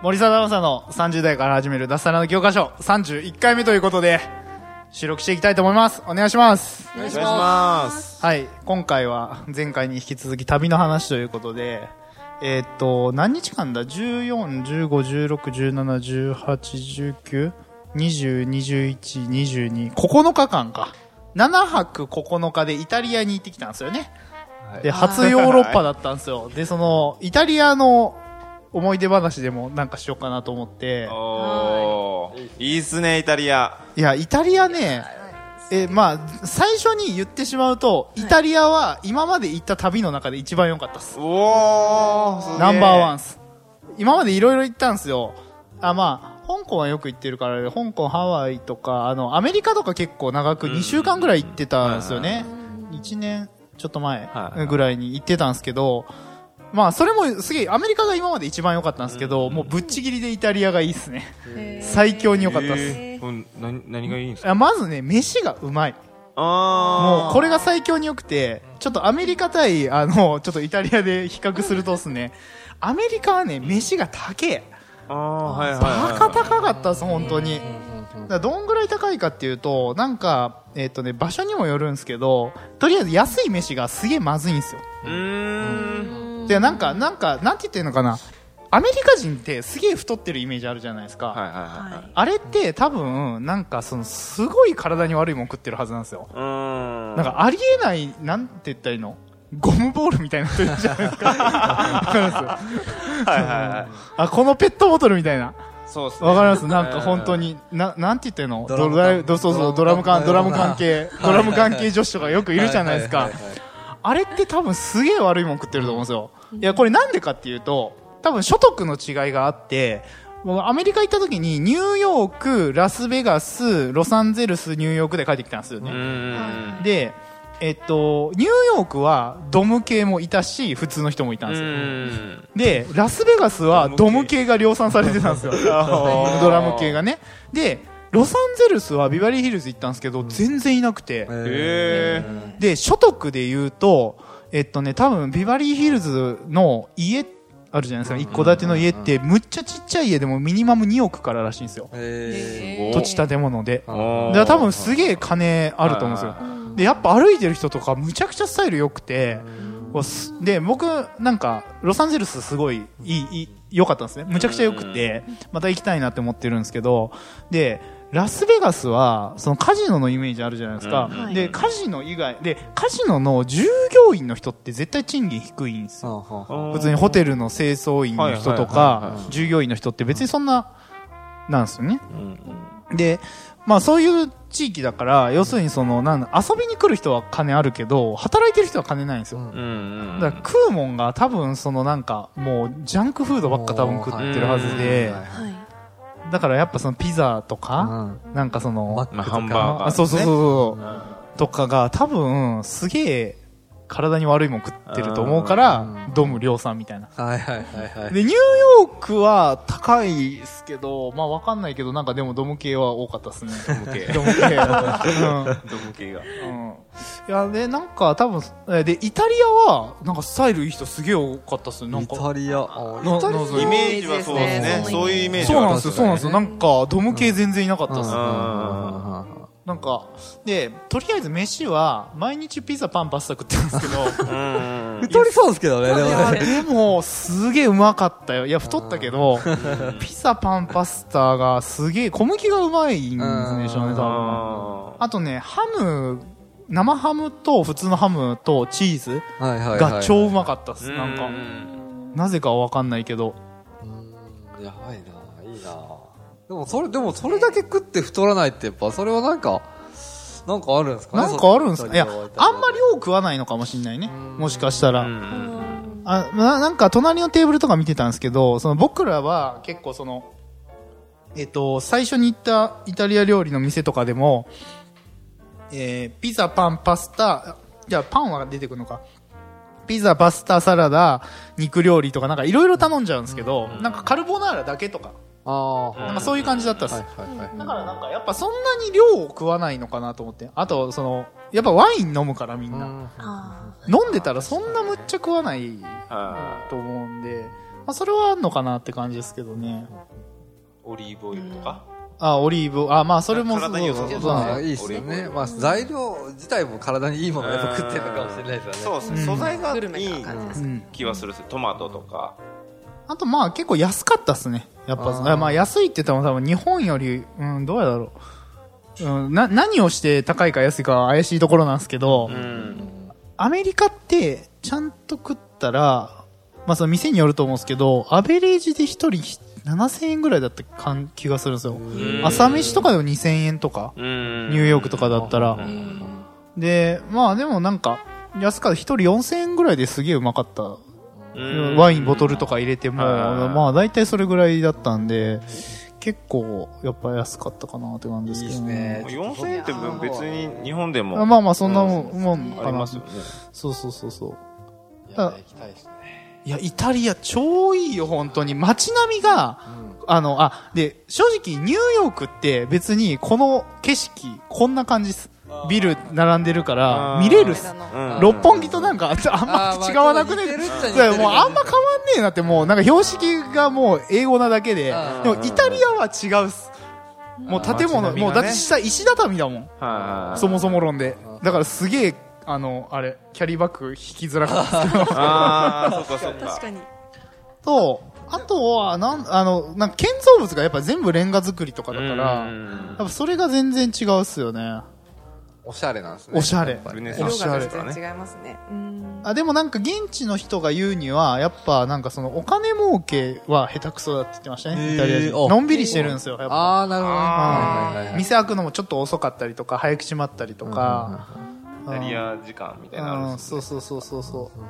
森貞正の30代から始める脱サラの教科書31回目ということで収録していきたいと思います。お願いします。お願いします。はい。今回は前回に引き続き旅の話ということでえーっと何日間だ？141516171819202122 9日間か。7泊9日でイタリアに行ってきたんですよね。で、初ヨーロッパだったんですよ。で、その、イタリアの思い出話でもなんかしようかなと思って、おー、いいっすね、イタリア。いや、イタリアね、え、まあ、最初に言ってしまうと、イタリアは今まで行った旅の中で一番良かったっす。おー、すげーナンバーワンっす。今までいろいろ行ったんですよ。あ、まあ、香港はよく行ってるから、香港、ハワイとか、あの、アメリカとか結構長くうん2週間ぐらい行ってたんですよね。1年ちょっと前はいぐらいに行ってたんですけど、まあ、それもすげえ、アメリカが今まで一番良かったんですけど、もうぶっちぎりでイタリアがいいっすね。最強に良かったっす。何何がいいんですか？まずね、飯がうまい。あー。もうこれが最強に良くて、ちょっとアメリカ対、あの、ちょっとイタリアで比較するとですね、アメリカはね、飯が高え。あー、はいはいバはい。カ高かったです、本当に。だどんぐらい高いかっていうと、なんか、えっ、とね、場所にもよるんですけど、とりあえず安い飯がすげえまずいんですよ。うーん。で、なんか、なんか、なんて言ってんのかな。アメリカ人ってすげえ太ってるイメージあるじゃないですか。はいはいはい。あれって多分、なんかその、すごい体に悪いもん食ってるはずなんですよ。なんかありえない、なんて言ったらいいの？ゴムボールみたいな人いるじゃないですか。わかりますはいはいはい。あ、このペットボトルみたいな。そうっすね。わかります？なんか本当に、な、なんて言ってんの？ドラムドそうそう、ドドラム関、ドラムドラム関係、ドラム関係女子とかよくいるじゃないですかはいはい。はいはいあれって多分すげえ悪いもん食ってると思うんですよ。いや、これなんでかっていうと、多分所得の違いがあって、アメリカ行った時にニューヨーク、ラスベガス、ロサンゼルス、ニューヨークで帰ってきたんですようね。で、えっと、ニューヨークはドム系もいたし、普通の人もいたんうですよ。で、ラスベガスはドム系が量産されてたんですよ。ードラム系がね。で、ロサンゼルスはビバリーヒルズ行ったんですけど、全然いなくて。へで、所得で言うと、えっとね、多分ビバリーヒルズの家、あるじゃないですか。一戸建ての家って、むっちゃちっちゃい家でもミニマム2億かららしいんですよ。えー。土地建物で。だから多分すげえ金あると思うんですよ。で、やっぱ歩いてる人とかむちゃくちゃスタイル良くて、で、僕、なんか、ロサンゼルスすごいいい、いい、良かったんですね。むちゃくちゃ良くて、また行きたいなって思ってるんですけど、で、ラスベガスは、そのカジノのイメージあるじゃないですか。うんで、カジノ以外、で、カジノの従業員の人って絶対賃金低いんですよ。普通にホテルの清掃員の人とかは、従業員の人って別にそんな、なんですよね。うんで、まあそういう地域だから、要するにその、なんだ遊びに来る人は金あるけど、働いてる人は金ないんですよ。だから食うもんが多分そのなんか、もうジャンクフードばっか多分食ってるはずで、はいだからやっぱそのピザとか、なんかその、まあ、マックとか。ハンバーガー。あそうそうそうそう、うん。とかが多分すげえ体に悪いもん食ってると思うからう、んドム量産みたいな。はいはいはいはい。で、ニューヨークは高いですけど、まあわかんないけど、なんかでもドム系は多かったですね。ドム系 ドム系。うんドム系が。うんいや、で、なんか多分、えで、イタリアは、なんかスタイルいい人すげえ多かったっすね。なんイか。タリア。イタリアなイメージはそうですね。そういうイメージはそうなんですよ、そうなんですよ。なんか、ドム系全然いなかったっす。うんあなんか、で、とりあえず飯は、毎日ピザパンパスタ食ってるんですけど、うん。太りそうですけどね、でも。でも、すげえうまかったよ。いや、太ったけど、ピザパンパスタがすげえ、小麦がうまいんでしょうね、多分。ああとね、ハム、生ハムと普通のハムとチーズ。が超うまかったっす。ーなんかう、んなぜかわかんないけど。うんやばいな、いいな。でもそれ、でもそれだけ食って太らないってやっぱ、それはなんか、なんかあるんですかね？なんかあるんですか？いや、あんまり。量食わないのかもしんないね。もしかしたら。うんあななんか隣のテーブルとか見てたんですけど、その僕らは結構その、えっと、最初に行ったイタリア料理の店とかでも、えーピザ、パン、パスタ、じゃあパンは出てくるのか。ピザ、パスタ、サラダ、肉料理とかなんかいろいろ頼んじゃうんですけど、なんかカルボナーラだけとか、ああ、なんかそういう感じだったっす。はいはいはい。だからなんかやっぱそんなに量を食わないのかなと思って。あと、その、やっぱワイン飲むからみんな。あ飲んでたらそんなむっちゃ食わないはと思うんで、まあそれはあんのかなって感じですけどね。いオリーブオイルとか？あ、オリーブ、あ、まあそれもそう体に良さそういいっすよね。まあ、材料自体も体にいいものをやっぱ食ってるのかもしれないですよね。そうですね。素材がいない感じですうん。気はするっすトマトとか。あとまあ結構安かったっすね。やっぱ、あまあ安いって言っても多分日本より、うん、どうやだろう。うん、な、何をして高いか安いかは怪しいところなんですけど、うん。アメリカってちゃんと食ったら、まあその店によると思うんですけど、アベレージで一人7000円ぐらいだった感気がするんですよ。ん朝飯とかでも2000円とか。ニューヨークとかだったらうんで、まあでもなんか、安かった。一人4000円ぐらいですげえうまかった。うんワインボトルとか入れても、はいまあ大体それぐらいだったんで、結構やっぱ安かったかなって感じですけどね4000円って別に日本であもまあまあそんなもんもんかな。ありますよね。そうそうそうそう。いや、行きたいですね。いや、イタリア超いいよ、本当に。街並みが、あの、あ、で、正直ニューヨークって別にこの景色、こんな感じっす。ビル並んでるから、見れるっす。うん六本木となんか、あんま違わなくね？もうあんま変わんねえなって、もうなんか標識がもう英語なだけで、でもイタリアは違うっす。もう建物、もうだって下石畳だもん。そもそも論で。だからすげえ、あの、あれ、キャリーバッグ引きづらかったですけど。ああ、そっかそっか。確かにと、あとは、なん、あの、なんか建造物がやっぱ全部レンガ作りとかだから、うやんっぱそれが全然違うっすよね。おしゃれなんですね。おしゃれルネサ色ンスおしゃれが全然違いますねうんあ、でもなんか現地の人が言うには、やっぱなんかそのお金儲けは下手くそだって言ってましたへね、ーイタリア人。あのんびりしてるんですよ、やっぱ。ああ、なるほどね。あーはいはいはい店開くのもちょっと遅かったりとか、早く閉まったりとか。イタリア時間みたいなそうそうそうそうそう。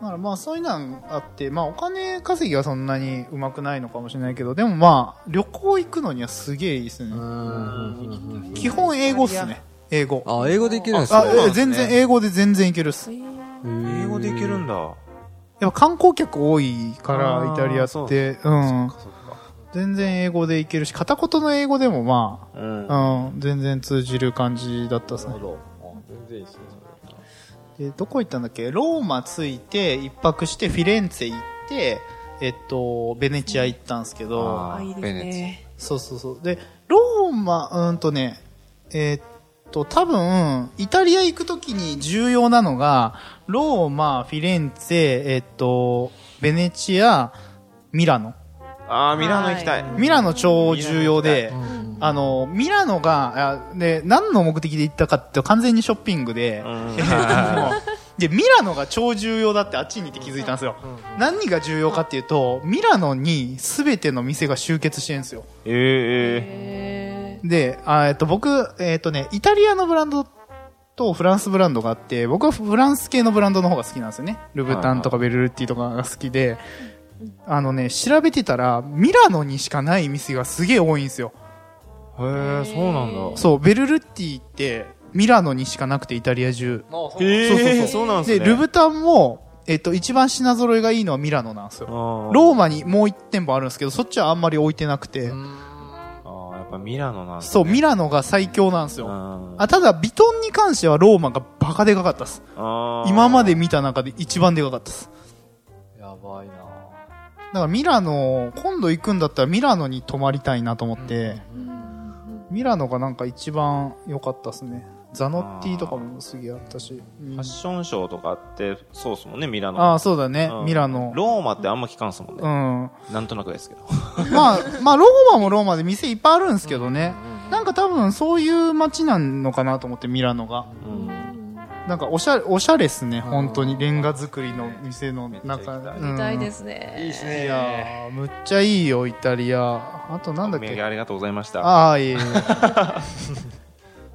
だからまあそういうのあって、まあお金稼ぎはそんなにうまくないのかもしれないけど、でもまあ旅行行くのにはすげえいいですね。うん基本英語っすね。英語。あ、英語できるんですあ、ね。全然英語で全然いけるっす。英語でいけるんだ。やっぱ観光客多いから、イタリアって。うそん。全然英語でいけるし、片言の英語でもまうんあ、うん、全然通じる感じだったっすねなる。ほど。あ全然いいですね、で、どこ行ったんだっけ？ローマ着いて、一泊してフィレンツェ行って、えっと、ベネチア行ったんですけど、ああいいですベネねそうそうそう。で、ローマ、うーんとね、えーっと、多分、イタリア行くときに重要なのが、ローマ、フィレンツェ、えーっと、ベネチア、ミラノ。ああ、ミラノ行きたい。ミラノ超重要でミラノ、あの、ミラノが、あで、何の目的で行ったかって完全にショッピングで、で、ミラノが超重要だってあっちに行って気づいたんですよ。何が重要かっていうと、ミラノに全ての店が集結してるんですよ。ええへで、あえっと、僕、えっとね、イタリアのブランドとフランスブランドがあって、僕はフランス系のブランドの方が好きなんですよね。ルブタンとかベルルッティとかが好きで、あのね、調べてたら、ミラノにしかない店がすげえ多いんですよ。へえ、そうなんだ。そう、ベルルッティって、ミラノにしかなくて、イタリア中。あへえそうそうそうそうなんですね。で、ルブタンも、えっと、一番品揃えがいいのはミラノなんですよ。ロローマにもう一店舗あるんですけど、そっちはあんまり置いてなくて、ああ、やっぱミラノなんだね。そう、ミラノが最強なんですよ。ああただ、ビトンに関してはローマがバカでかかったです。今まで見た中で一番でかかったです。やばいなだからミラノ、今度行くんだったらミラノに泊まりたいなと思って、ミラノがなんか一番良かったですね。ザノッティとかもすげえあったし。うんファッションショーとかあって、そうっすもんね、ミラノ。ああ、そうだね、うんミラノ。ローマってあんま聞かんすもんうね。ん。なんとなくですけど。まあ、まあ、ローマもローマで店いっぱいあるんですけどね。なんか多分そういう街なのかなと思って、ミラノが。うんなんかおしゃれ、おしゃれっすね、本当に。レンガ作りの店の中。。見たいですすねいいっすいやー、むっちゃいいよ、イタリア。あとなんだっけ？ありがとうございました。ああ、いえいえ。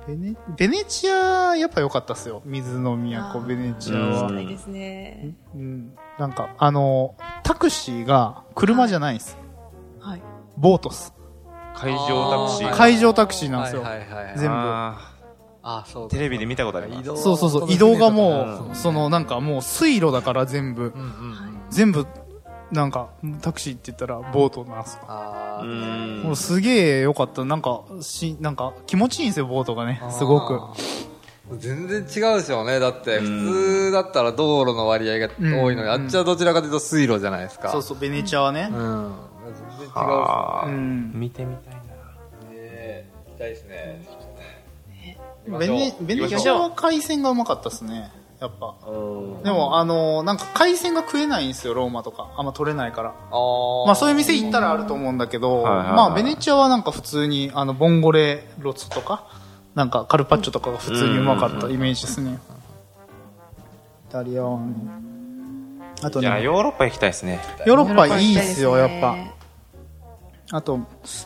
ベネ、ベネチア、やっぱ良かったっすよ。水の都、ベネチアうんは行き。たいですね。うん。なんか、あの、タクシーが車じゃないんです。はい。ボートっす。海上タクシー。海上タクシーなんですよ。はいはいはい。全部ああ、そうーテレビで見たことあります。移動そうそうそう。移動がもうそのなんかもう水路だから全部う、んうんうん。全部、なんか、タクシーって言ったらボートなんすよ。うあーん。もうすげえ良かった。なんか、し、なんか気持ちいいんですよ、ボートがね。すごく。全然違うでしょうね。だって、普通だったら道路の割合が多いのに、うんあっちはどちらかというと水路じゃないですか。そうそう、ベネチアはねう。ん。全然違うあーうん。見てみたいな。ね。ね行きたいですね。ベネ、ベネチアは海鮮がうまかったっすね。やっぱ。うん。でも、あのなんか海鮮が食えないんですよ、ローマとか。あんま取れないから。あーまあそういう店行ったらあると思うんだけど、はいはいはいまあベネチアはなんか普通に、あの、ボンゴレロツとか、なんかカルパッチョとかが普通にうまかったイメージですね。イタリアはね。あとじゃあ、ね、ヨーロッパ行きたいですね。ヨーロッパいいっすよ、やっぱ。ねあと、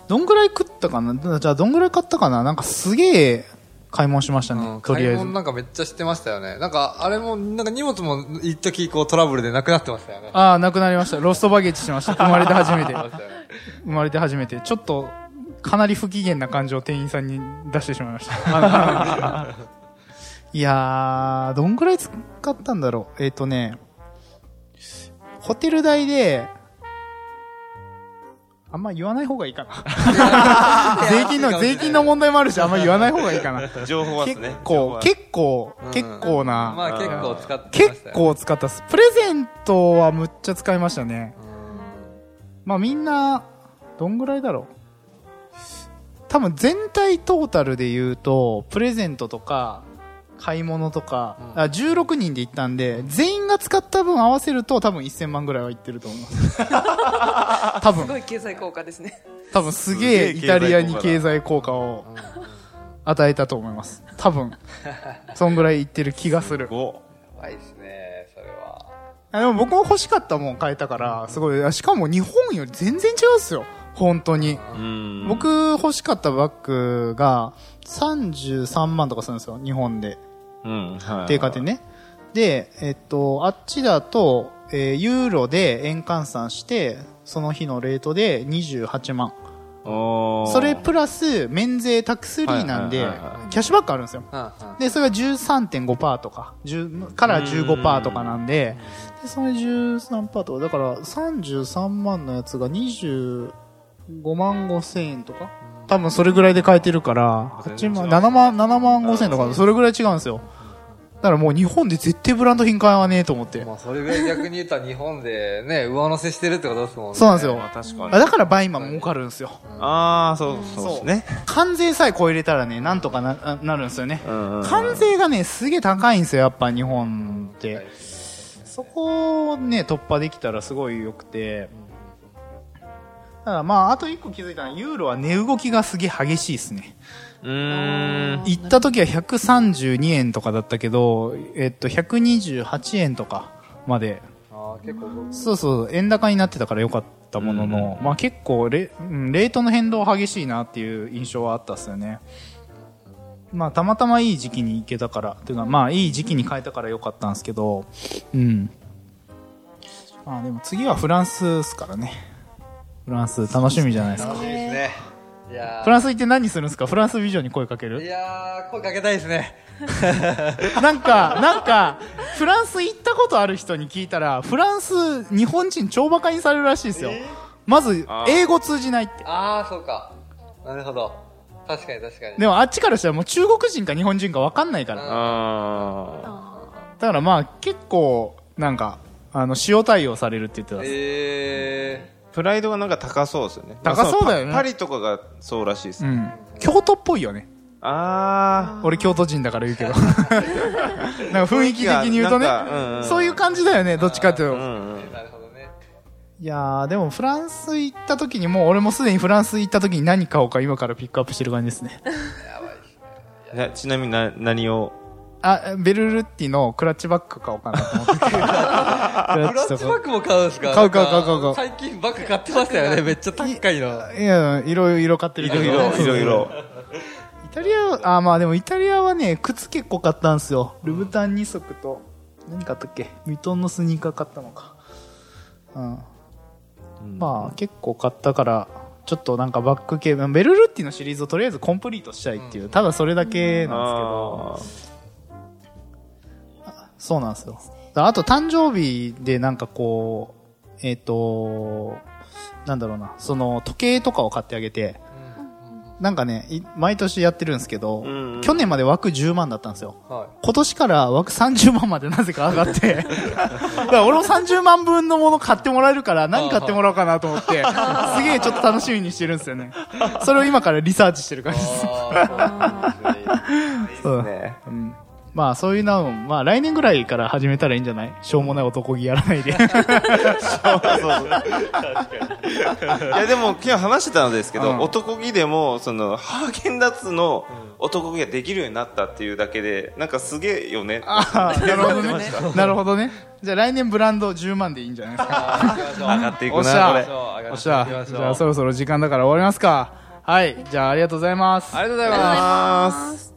どんぐらい食ったかな？じゃあどんぐらい買ったかな？なんかすげえ買い物しましたね、うん、とりあえず買い物。なんかめっちゃ知ってましたよね。なんか、あれも、なんか荷物も一時こうトラブルでなくなってましたよね。ああ、なくなりました。ロストバゲッジしました。生まれて初めて。生まれて初めて。ちょっと、かなり不機嫌な感じを店員さんに出してしまいました。いやー、どんぐらい使ったんだろう。えっ、とね、ホテル代で、あんま言わない方がいいかな。税金の、税金の問題もあるし、あんま言わない方がいいかな。情報はです結ね。構、結構う、ん結構な、まあ結構使ってました結よ。構使ったっす。プレゼントはむっちゃ使いましたね。まあみんな、どんぐらいだろう。多分全体トータルで言うと、プレゼントとか、買い物とか、うんあ16人で行ったんで、全員が使った分合わせると多分1000万ぐらいはいってると思います。多す分、ごい経済効果ですね。多分すげえイタリアに経済効果を与えたと思います。多分、そんぐらいいってる気がする。5。やばいですね、それは。あでも僕も欲しかったもん買えたから、すごい、あしかも日本より全然違うっすよ。本当に。うん。僕欲しかったバッグが33万とかするんですよ、日本で。うん。はい。定価でね。で、えっと、あっちだと、えーユーロで円換算して、その日のレートで28万。それプラス、免税タックスフリーなんでキャッシュバックあるんですよ。で、それが13.5%とか、10から15%とかなんで、で、それ13%とか、だから33万のやつが25万5千円とか？多分それぐらいで買えてるから、8万、7万、7万5千円とか、それぐらい違うんですよ。だからもう日本で絶対ブランド品買わねえと思って。まあそれぐらい逆に言ったら日本でね、上乗せしてるってことですもんね。そうなんですよまあ確かに。あだからバイマン儲かるんですよ。ああ、そうそうですね。関税さえ超えれたらね、なんとかな、ななるんですよね。関税がね、すげえ高いんですよ、やっぱ日本って。そこをね、突破できたらすごい良くて。ただまあ、あと一個気づいたのは、ユーロは値動きがすげえ激しいですね。うーん。行った時は132円とかだったけど、えっと、128円とかまで。あー結構、そうそう、円高になってたから良かったものの、まあ結構レ、うんレートの変動激しいなっていう印象はあったっすよね。まあたまたまいい時期に行けたから、というかまあいい時期に変えたから良かったんですけど、うん。まあでも次はフランスっすからね。フランス楽しみじゃないですか。楽しみですね。いやフランス行って何するんですか？フランスビジョンに声かけーいるやー、声かけたいですね。なんか、なんか、フランス行ったことある人に聞いたら、フランス、日本人超バカにされるらしいですよ。まずあ、ー英語通じないって。あー、そうか。なるほど。確かに確かに。でもあっちからしたらもう中国人か日本人か分かんないから。あだからまあ結構、なんか、あの、塩対応されるって言ってたっす。えープライドがなんか高そうですよね。高そうだよねパパリとかがそうらしいです。うん。京都っぽいよね。あ俺京都人だから言うけど。なんか雰囲気的に言うとねうんうん、そういう感じだよね、どっちかっていうと。んうん。ー、なるほどね。いやー、でもフランス行った時にもう、俺もすでにフランス行った時に何買おうか今からピックアップしてる感じですね。なちなみにな何をあ、ベルルッティのクラッチバッグ買おうかなと思って。クラッチバッグも買うんですか？買う買うなんか買う買う最近バッグ買ってましたよね。めっちゃ高いの。いや、いろいろ買ってるけど。いろいろいろいろ。イタリア、あ、まあでもイタリアはね、靴結構買ったんですよ。ルブタン2足と、何買ったっけ？ミトンのスニーカー買ったのか。うん。まあ結構買ったから、ちょっとなんかバック系、ベルルッティのシリーズをとりあえずコンプリートしたいっていう、ただそれだけなんですけど、そうなんですよ。あと誕生日でなんかこう、えっ、と、なんだろうな、その時計とかを買ってあげて、なんかね、い毎年やってるんですけど、うんうん。去年まで枠10万だったんですよ。は今年から枠30万までなぜか上がって、だから俺も30万分のもの買ってもらえるから何買ってもらおうかなと思って、すげえちょっと楽しみにしてるんですよね。それを今からリサーチしてる感じです。そう。ねうんまあそういうのを、まあ来年ぐらいから始めたらいいんじゃない？しょうもない男気やらないで。いやでも昨日話してたのですけど、うん男気でもそのハーゲンダッツの男気ができるようになったっていうだけでなんかすげえよねああ、なるほどね。なるほどね。じゃあ来年ブランド10万でいいんじゃないですか？上がっていくおっしゃなこれおっしゃ。じゃあそろそろ時間だから終わりますか？はい。じゃあありがとうございます。ありがとうございます。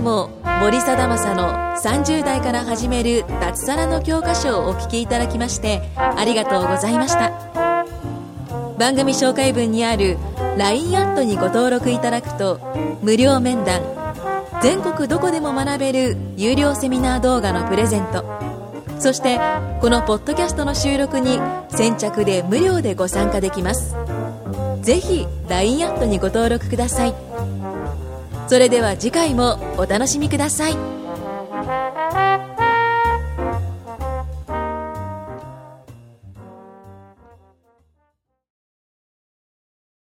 も森貞正の30代から始める脱サラの教科書をお聞きいただきましてありがとうございました。番組紹介文にある LINE アットにご登録いただくと無料面談全国どこでも学べる有料セミナー動画のプレゼントそしてこのポッドキャストの収録に先着で無料でご参加できます。ぜひ LINE アットにご登録ください。それでは次回もお楽しみください。